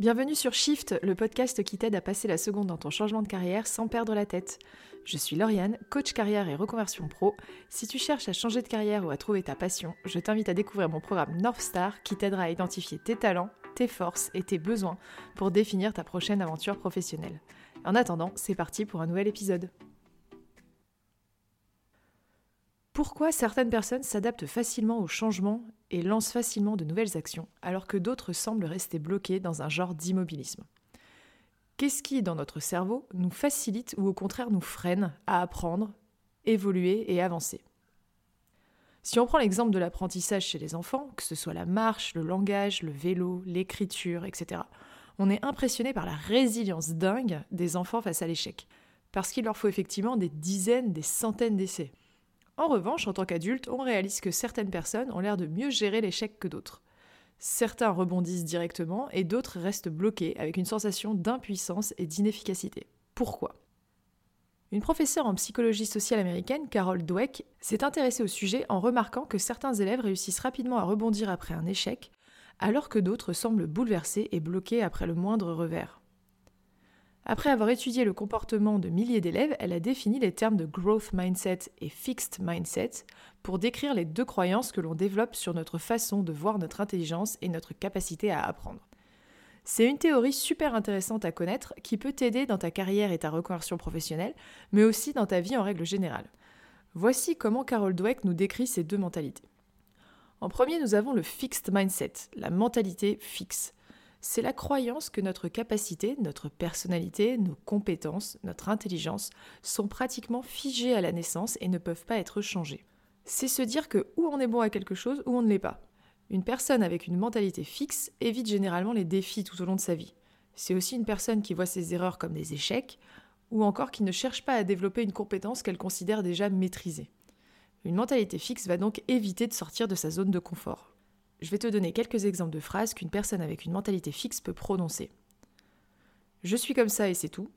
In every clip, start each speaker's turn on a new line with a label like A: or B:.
A: Bienvenue sur Shift, le podcast qui t'aide à passer la seconde dans ton changement de carrière sans perdre la tête. Je suis Lauriane, coach carrière et reconversion pro. Si tu cherches à changer de carrière ou à trouver ta passion, je t'invite à découvrir mon programme North Star qui t'aidera à identifier tes talents, tes forces et tes besoins pour définir ta prochaine aventure professionnelle. En attendant, c'est parti pour un nouvel épisode. Pourquoi certaines personnes s'adaptent facilement au changement et lancent facilement de nouvelles actions, alors que d'autres semblent rester bloquées dans un genre d'immobilisme? Qu'est-ce qui, dans notre cerveau, nous facilite ou au contraire nous freine à apprendre, évoluer et avancer? Si on prend l'exemple de l'apprentissage chez les enfants, que ce soit la marche, le langage, le vélo, l'écriture, etc., on est impressionné par la résilience dingue des enfants face à l'échec, parce qu'il leur faut effectivement des dizaines, des centaines d'essais. En revanche, en tant qu'adulte, on réalise que certaines personnes ont l'air de mieux gérer l'échec que d'autres. Certains rebondissent directement et d'autres restent bloqués avec une sensation d'impuissance et d'inefficacité. Pourquoi? Une professeure en psychologie sociale américaine, Carol Dweck, s'est intéressée au sujet en remarquant que certains élèves réussissent rapidement à rebondir après un échec, alors que d'autres semblent bouleversés et bloqués après le moindre revers. Après avoir étudié le comportement de milliers d'élèves, elle a défini les termes de growth mindset et fixed mindset pour décrire les deux croyances que l'on développe sur notre façon de voir notre intelligence et notre capacité à apprendre. C'est une théorie super intéressante à connaître qui peut t'aider dans ta carrière et ta reconversion professionnelle, mais aussi dans ta vie en règle générale. Voici comment Carol Dweck nous décrit ces deux mentalités. En premier, nous avons le fixed mindset, la mentalité fixe c'est la croyance que notre capacité, notre personnalité, nos compétences, notre intelligence sont pratiquement figées à la naissance et ne peuvent pas être changées. C'est se dire que ou on est bon à quelque chose ou on ne l'est pas. Une personne avec une mentalité fixe évite généralement les défis tout au long de sa vie. C'est aussi une personne qui voit ses erreurs comme des échecs, ou encore qui ne cherche pas à développer une compétence qu'elle considère déjà maîtrisée. Une mentalité fixe va donc éviter de sortir de sa zone de confort. Je vais te donner quelques exemples de phrases qu'une personne avec une mentalité fixe peut prononcer. Je suis comme ça et c'est tout.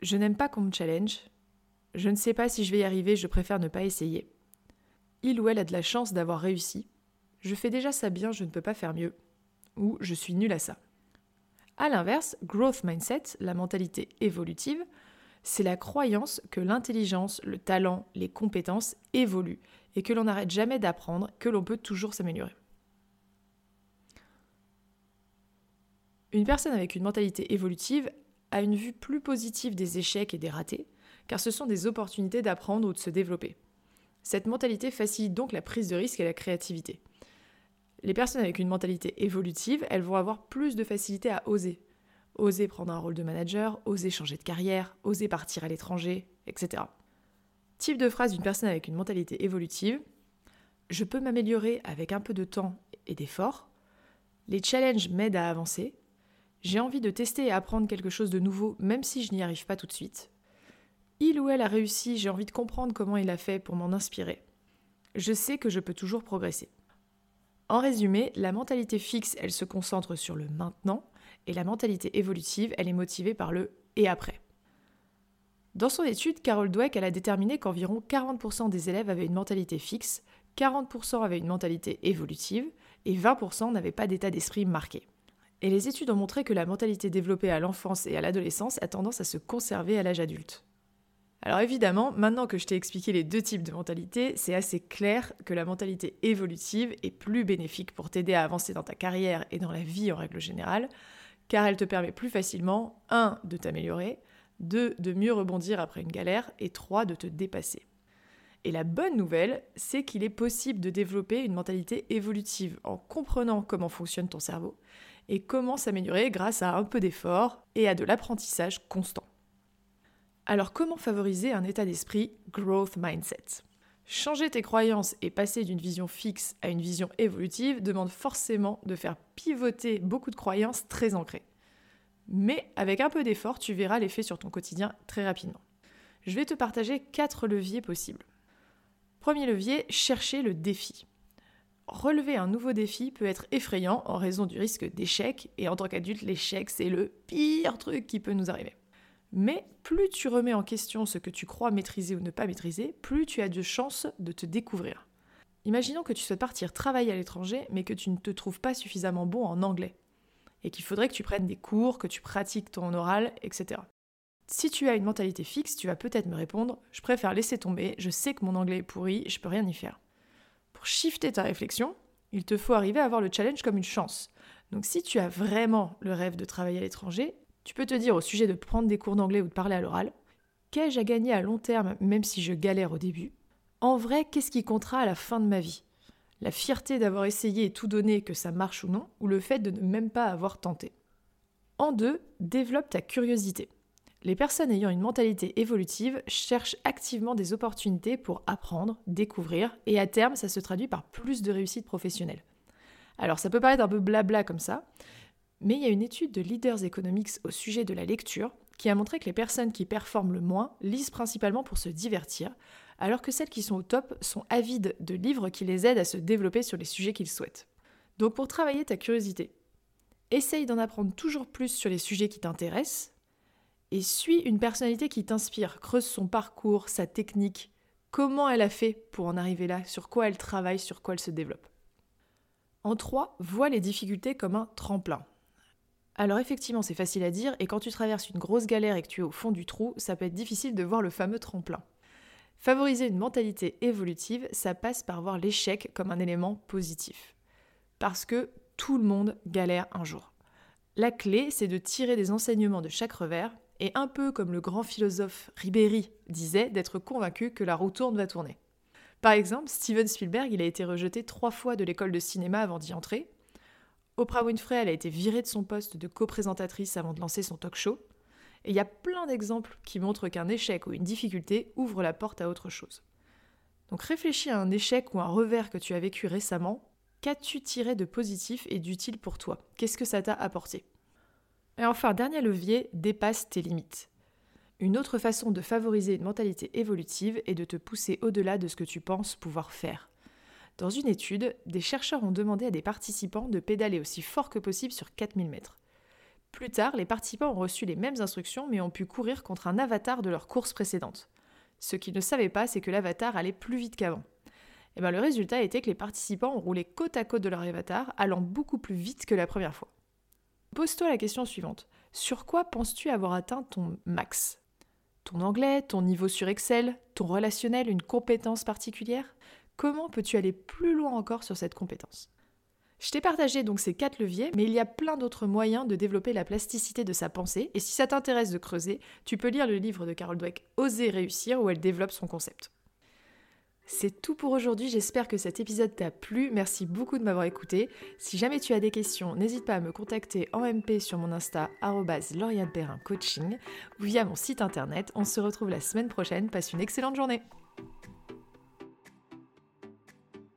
A: Je n'aime pas qu'on me challenge. Je ne sais pas si je vais y arriver, je préfère ne pas essayer. Il ou elle a de la chance d'avoir réussi. Je fais déjà ça bien, je ne peux pas faire mieux. Ou je suis nul à ça. A l'inverse, growth mindset, la mentalité évolutive, c'est la croyance que l'intelligence, le talent, les compétences évoluent et que l'on n'arrête jamais d'apprendre, que l'on peut toujours s'améliorer. Une personne avec une mentalité évolutive a une vue plus positive des échecs et des ratés, car ce sont des opportunités d'apprendre ou de se développer. Cette mentalité facilite donc la prise de risque et la créativité. Les personnes avec une mentalité évolutive, elles vont avoir plus de facilité à oser. Oser prendre un rôle de manager, oser changer de carrière, oser partir à l'étranger, etc. Type de phrase d'une personne avec une mentalité évolutive. Je peux m'améliorer avec un peu de temps et d'effort. Les challenges m'aident à avancer. J'ai envie de tester et apprendre quelque chose de nouveau, même si je n'y arrive pas tout de suite. Il ou elle a réussi, j'ai envie de comprendre comment il a fait pour m'en inspirer. Je sais que je peux toujours progresser. En résumé, la mentalité fixe, elle se concentre sur le maintenant, et la mentalité évolutive, elle est motivée par le et après. Dans son étude, Carol Dweck a déterminé qu'environ 40% des élèves avaient une mentalité fixe, 40% avaient une mentalité évolutive, et 20% n'avaient pas d'état d'esprit marqué. Et les études ont montré que la mentalité développée à l'enfance et à l'adolescence a tendance à se conserver à l'âge adulte. Alors évidemment, maintenant que je t'ai expliqué les deux types de mentalité, c'est assez clair que la mentalité évolutive est plus bénéfique pour t'aider à avancer dans ta carrière et dans la vie en règle générale, car elle te permet plus facilement 1. de t'améliorer, 2. de mieux rebondir après une galère, et 3. de te dépasser. Et la bonne nouvelle, c'est qu'il est possible de développer une mentalité évolutive en comprenant comment fonctionne ton cerveau et comment s'améliorer grâce à un peu d'effort et à de l'apprentissage constant. Alors comment favoriser un état d'esprit growth mindset? Changer tes croyances et passer d'une vision fixe à une vision évolutive demande forcément de faire pivoter beaucoup de croyances très ancrées. Mais avec un peu d'effort, tu verras l'effet sur ton quotidien très rapidement. Je vais te partager quatre leviers possibles. Premier levier, chercher le défi. Relever un nouveau défi peut être effrayant en raison du risque d'échec, et en tant qu'adulte, l'échec, c'est le pire truc qui peut nous arriver. Mais plus tu remets en question ce que tu crois maîtriser ou ne pas maîtriser, plus tu as de chances de te découvrir. Imaginons que tu souhaites partir travailler à l'étranger, mais que tu ne te trouves pas suffisamment bon en anglais. et qu'il faudrait que tu prennes des cours, que tu pratiques ton oral, etc. Si tu as une mentalité fixe, tu vas peut-être me répondre Je préfère laisser tomber, je sais que mon anglais est pourri, je peux rien y faire. Pour shifter ta réflexion, il te faut arriver à voir le challenge comme une chance. Donc si tu as vraiment le rêve de travailler à l'étranger, tu peux te dire au sujet de prendre des cours d'anglais ou de parler à l'oral Qu'ai-je à gagner à long terme même si je galère au début? En vrai, qu'est-ce qui comptera à la fin de ma vie? La fierté d'avoir essayé et tout donné, que ça marche ou non, ou le fait de ne même pas avoir tenté? En deux, développe ta curiosité. Les personnes ayant une mentalité évolutive cherchent activement des opportunités pour apprendre, découvrir, et à terme, ça se traduit par plus de réussite professionnelle. Alors ça peut paraître un peu blabla comme ça, mais il y a une étude de Leaders Economics au sujet de la lecture qui a montré que les personnes qui performent le moins lisent principalement pour se divertir, alors que celles qui sont au top sont avides de livres qui les aident à se développer sur les sujets qu'ils souhaitent. Donc pour travailler ta curiosité, essaye d'en apprendre toujours plus sur les sujets qui t'intéressent, et suis une personnalité qui t'inspire, creuse son parcours, sa technique, comment elle a fait pour en arriver là, sur quoi elle travaille, sur quoi elle se développe? En 3, vois les difficultés comme un tremplin. Alors effectivement, c'est facile à dire, et quand tu traverses une grosse galère et que tu es au fond du trou, ça peut être difficile de voir le fameux tremplin. Favoriser une mentalité évolutive, ça passe par voir l'échec comme un élément positif. Parce que tout le monde galère un jour. La clé, c'est de tirer des enseignements de chaque revers, et un peu comme le grand philosophe Ribéry disait, d'être convaincu que la roue tourne va tourner. Par exemple, Steven Spielberg, il a été rejeté trois fois de l'école de cinéma avant d'y entrer, Oprah Winfrey, elle a été virée de son poste de co-présentatrice avant de lancer son talk show. Et il y a plein d'exemples qui montrent qu'un échec ou une difficulté ouvre la porte à autre chose. Donc réfléchis à un échec ou un revers que tu as vécu récemment. Qu'as-tu tiré de positif et d'utile pour toi? Qu'est-ce que ça t'a apporté? Et enfin, dernier levier, dépasse tes limites. Une autre façon de favoriser une mentalité évolutive est de te pousser au-delà de ce que tu penses pouvoir faire. Dans une étude, des chercheurs ont demandé à des participants de pédaler aussi fort que possible sur 4000 mètres. Plus tard, les participants ont reçu les mêmes instructions mais ont pu courir contre un avatar de leur course précédente. Ce qu'ils ne savaient pas, c'est que l'avatar allait plus vite qu'avant. Et eh bien, le résultat était que les participants ont roulé côte à côte de leur avatar, allant beaucoup plus vite que la première fois. Pose-toi la question suivante. Sur quoi penses-tu avoir atteint ton max? Ton anglais, ton niveau sur Excel, ton relationnel, une compétence particulière? Comment peux-tu aller plus loin encore sur cette compétence? Je t'ai partagé donc ces quatre leviers, mais il y a plein d'autres moyens de développer la plasticité de sa pensée, et si ça t'intéresse de creuser, tu peux lire le livre de Carol Dweck Oser réussir, où elle développe son concept. C'est tout pour aujourd'hui, j'espère que cet épisode t'a plu, merci beaucoup de m'avoir écouté. Si jamais tu as des questions, n'hésite pas à me contacter en MP sur mon Insta Coaching ou via mon site internet. On se retrouve la semaine prochaine, passe une excellente journée